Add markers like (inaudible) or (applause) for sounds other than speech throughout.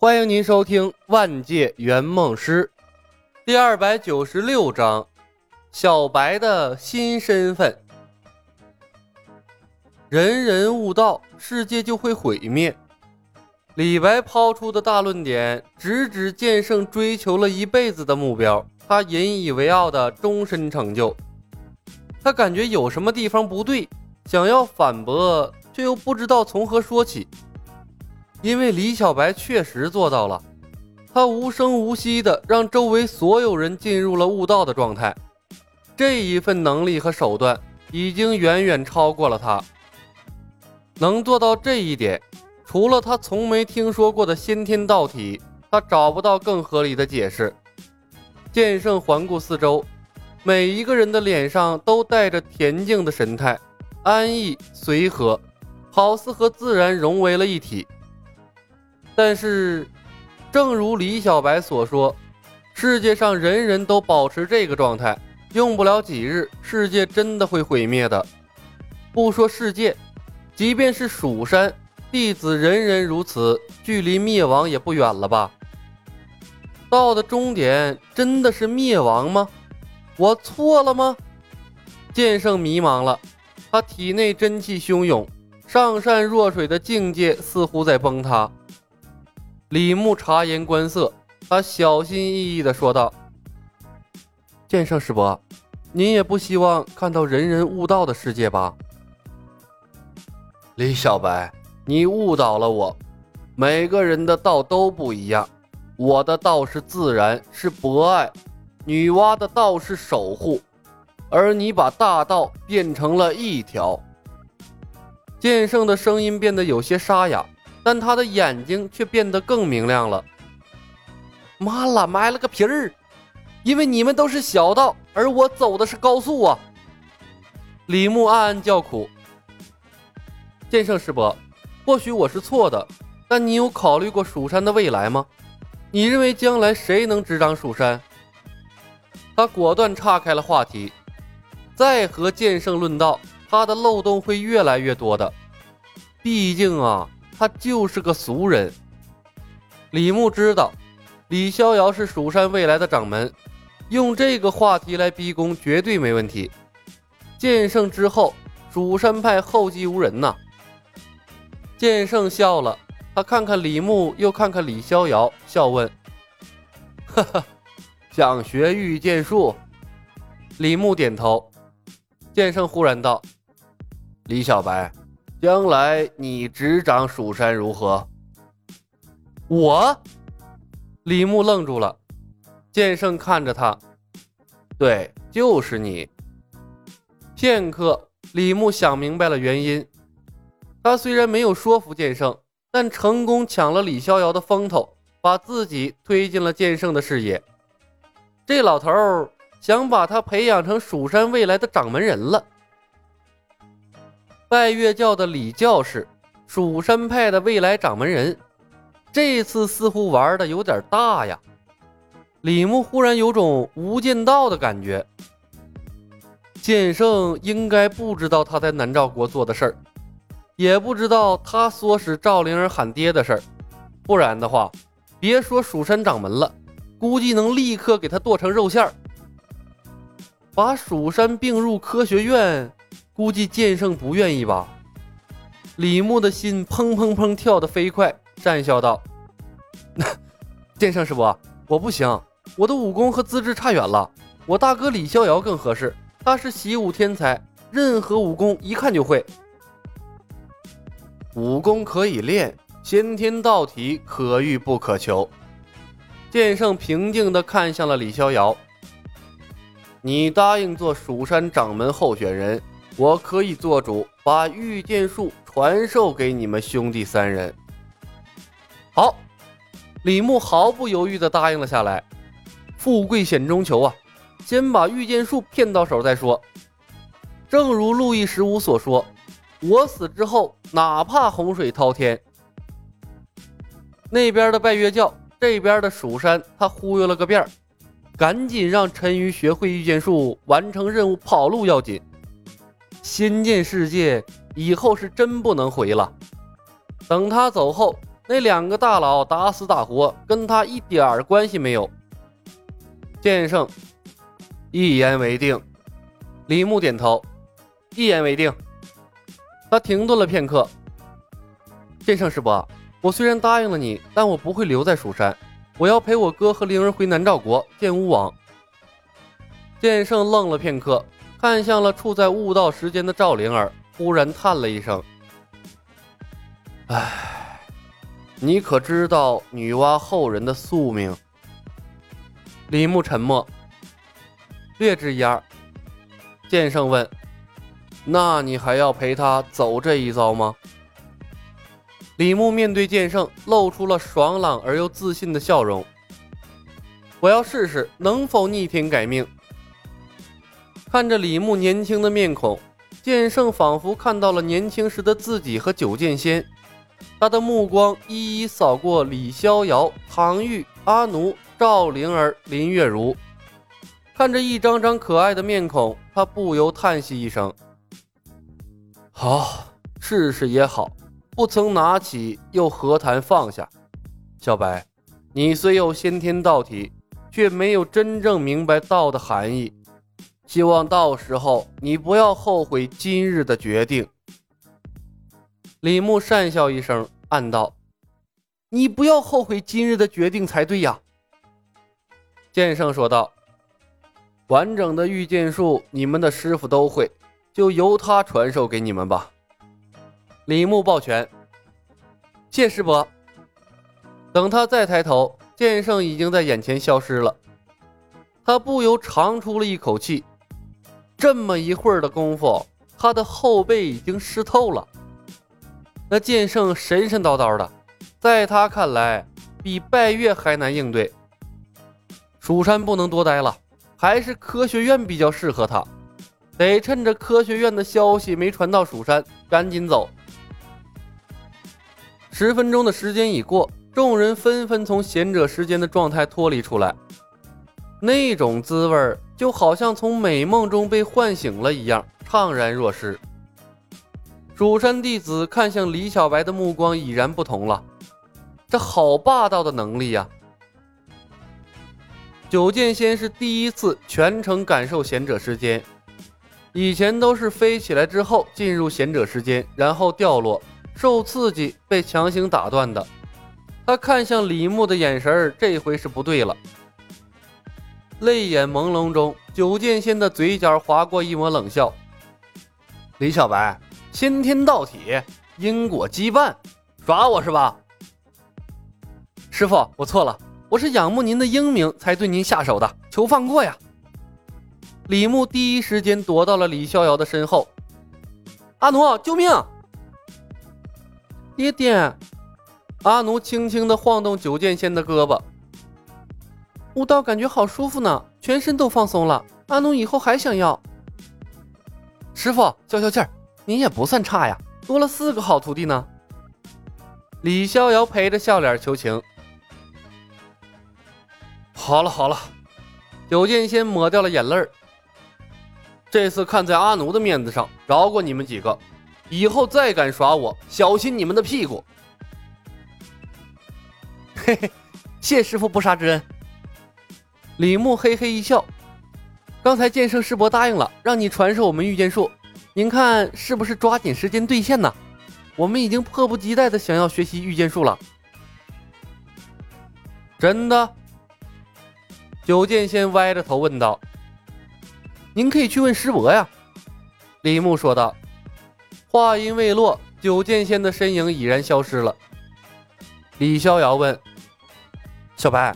欢迎您收听《万界圆梦师》第二百九十六章：小白的新身份。人人悟道，世界就会毁灭。李白抛出的大论点，直指剑圣追求了一辈子的目标，他引以为傲的终身成就。他感觉有什么地方不对，想要反驳，却又不知道从何说起。因为李小白确实做到了，他无声无息地让周围所有人进入了悟道的状态，这一份能力和手段已经远远超过了他。能做到这一点，除了他从没听说过的先天道体，他找不到更合理的解释。剑圣环顾四周，每一个人的脸上都带着恬静的神态，安逸随和，好似和自然融为了一体。但是，正如李小白所说，世界上人人都保持这个状态，用不了几日，世界真的会毁灭的。不说世界，即便是蜀山弟子人人如此，距离灭亡也不远了吧？道的终点真的是灭亡吗？我错了吗？剑圣迷茫了，他体内真气汹涌，上善若水的境界似乎在崩塌。李牧察言观色，他小心翼翼地说道：“剑圣师伯，您也不希望看到人人悟道的世界吧？”李小白，你误导了我。每个人的道都不一样，我的道是自然，是博爱；女娲的道是守护，而你把大道变成了一条。剑圣的声音变得有些沙哑。但他的眼睛却变得更明亮了。妈了，埋了个皮儿！因为你们都是小道，而我走的是高速啊！李牧暗暗叫苦。剑圣师伯，或许我是错的，但你有考虑过蜀山的未来吗？你认为将来谁能执掌蜀山？他果断岔开了话题。再和剑圣论道，他的漏洞会越来越多的。毕竟啊。他就是个俗人。李牧知道李逍遥是蜀山未来的掌门，用这个话题来逼宫绝对没问题。剑圣之后，蜀山派后继无人呐。剑圣笑了，他看看李牧，又看看李逍遥，笑问：“哈哈，想学御剑术？”李牧点头。剑圣忽然道：“李小白。”将来你执掌蜀山如何？我，李牧愣住了。剑圣看着他，对，就是你。片刻，李牧想明白了原因。他虽然没有说服剑圣，但成功抢了李逍遥的风头，把自己推进了剑圣的视野。这老头想把他培养成蜀山未来的掌门人了。拜月教的李教士，蜀山派的未来掌门人，这次似乎玩的有点大呀！李牧忽然有种无间道的感觉。剑圣应该不知道他在南诏国做的事儿，也不知道他唆使赵灵儿喊爹的事儿，不然的话，别说蜀山掌门了，估计能立刻给他剁成肉馅儿，把蜀山并入科学院。估计剑圣不愿意吧？李牧的心砰砰砰跳得飞快，讪笑道：“那 (laughs) 剑圣师伯，我不行，我的武功和资质差远了。我大哥李逍遥更合适，他是习武天才，任何武功一看就会。武功可以练，先天道体可遇不可求。”剑圣平静地看向了李逍遥：“你答应做蜀山掌门候选人。”我可以做主，把御剑术传授给你们兄弟三人。好，李牧毫不犹豫地答应了下来。富贵险中求啊，先把御剑术骗到手再说。正如路易十五所说：“我死之后，哪怕洪水滔天。”那边的拜月教，这边的蜀山，他忽悠了个遍儿，赶紧让陈鱼学会御剑术，完成任务，跑路要紧。仙剑世界以后是真不能回了。等他走后，那两个大佬打死打活跟他一点儿关系没有。剑圣，一言为定。李牧点头，一言为定。他停顿了片刻。剑圣师伯，我虽然答应了你，但我不会留在蜀山，我要陪我哥和灵儿回南诏国见巫王。剑圣愣了片刻，看向了处在悟道时间的赵灵儿，忽然叹了一声：“唉。”你可知道女娲后人的宿命？李牧沉默，略知一二。剑圣问：“那你还要陪他走这一遭吗？”李牧面对剑圣，露出了爽朗而又自信的笑容。我要试试能否逆天改命。看着李牧年轻的面孔，剑圣仿佛看到了年轻时的自己和九剑仙。他的目光一一扫过李逍遥、唐玉、阿奴、赵灵儿、林月如，看着一张张可爱的面孔，他不由叹息一声：“好，试试也好，不曾拿起，又何谈放下？”小白，你虽有先天道体，却没有真正明白道的含义。希望到时候你不要后悔今日的决定。李牧讪笑一声，暗道：“你不要后悔今日的决定才对呀。”剑圣说道：“完整的御剑术，你们的师傅都会，就由他传授给你们吧。”李牧抱拳：“谢师伯。”等他再抬头，剑圣已经在眼前消失了。他不由长出了一口气。这么一会儿的功夫，他的后背已经湿透了。那剑圣神神叨叨的，在他看来，比拜月还难应对。蜀山不能多待了，还是科学院比较适合他。得趁着科学院的消息没传到蜀山，赶紧走。十分钟的时间已过，众人纷纷从贤者时间的状态脱离出来，那种滋味就好像从美梦中被唤醒了一样，怅然若失。蜀山弟子看向李小白的目光已然不同了，这好霸道的能力呀！九剑仙是第一次全程感受贤者时间，以前都是飞起来之后进入贤者时间，然后掉落，受刺激被强行打断的。他看向李牧的眼神这回是不对了。泪眼朦胧中，九剑仙的嘴角划过一抹冷笑：“李小白。”先天道体，因果羁绊，耍我是吧？师傅，我错了，我是仰慕您的英明才对您下手的，求放过呀！李牧第一时间躲到了李逍遥的身后。阿奴，救命！爹爹，阿奴轻轻的晃动九剑仙的胳膊。悟道感觉好舒服呢，全身都放松了。阿奴以后还想要。师傅，消消气儿。你也不算差呀，多了四个好徒弟呢。李逍遥陪着笑脸求情。好了好了，九剑仙抹掉了眼泪儿这次看在阿奴的面子上，饶过你们几个。以后再敢耍我，小心你们的屁股。嘿 (laughs) 嘿，谢师傅不杀之恩。李牧嘿嘿一笑，刚才剑圣师伯答应了，让你传授我们御剑术。您看是不是抓紧时间兑现呢？我们已经迫不及待的想要学习御剑术了。真的？九剑仙歪着头问道。您可以去问师伯呀。李牧说道。话音未落，九剑仙的身影已然消失了。李逍遥问：“小白，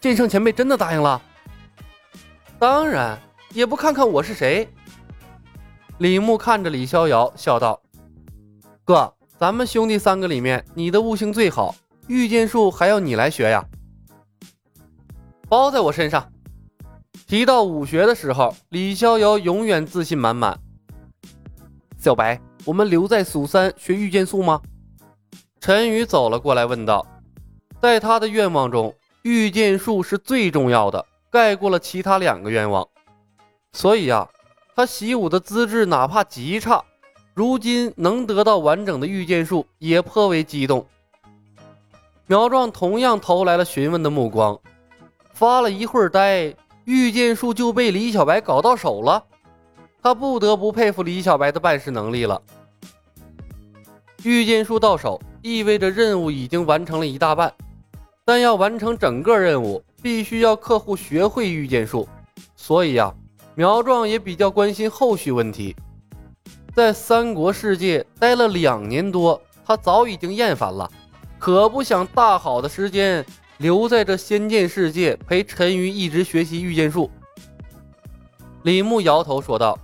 剑圣前辈真的答应了？”当然，也不看看我是谁。李牧看着李逍遥，笑道：“哥，咱们兄弟三个里面，你的悟性最好，御剑术还要你来学呀。”包在我身上。提到武学的时候，李逍遥永远自信满满。小白，我们留在蜀山学御剑术吗？陈宇走了过来问道。在他的愿望中，御剑术是最重要的，盖过了其他两个愿望。所以呀。他习武的资质哪怕极差，如今能得到完整的御剑术，也颇为激动。苗壮同样投来了询问的目光，发了一会儿呆，御剑术就被李小白搞到手了。他不得不佩服李小白的办事能力了。御剑术到手，意味着任务已经完成了一大半，但要完成整个任务，必须要客户学会御剑术。所以呀，苗壮也比较关心后续问题。在三国世界待了两年多，他早已经厌烦了。可不想大好的时间留在这仙剑世界陪陈鱼一直学习御剑术。李牧摇头说道：“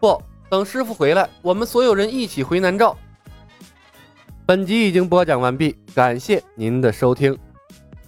不等师傅回来，我们所有人一起回南诏。”本集已经播讲完毕，感谢您的收听。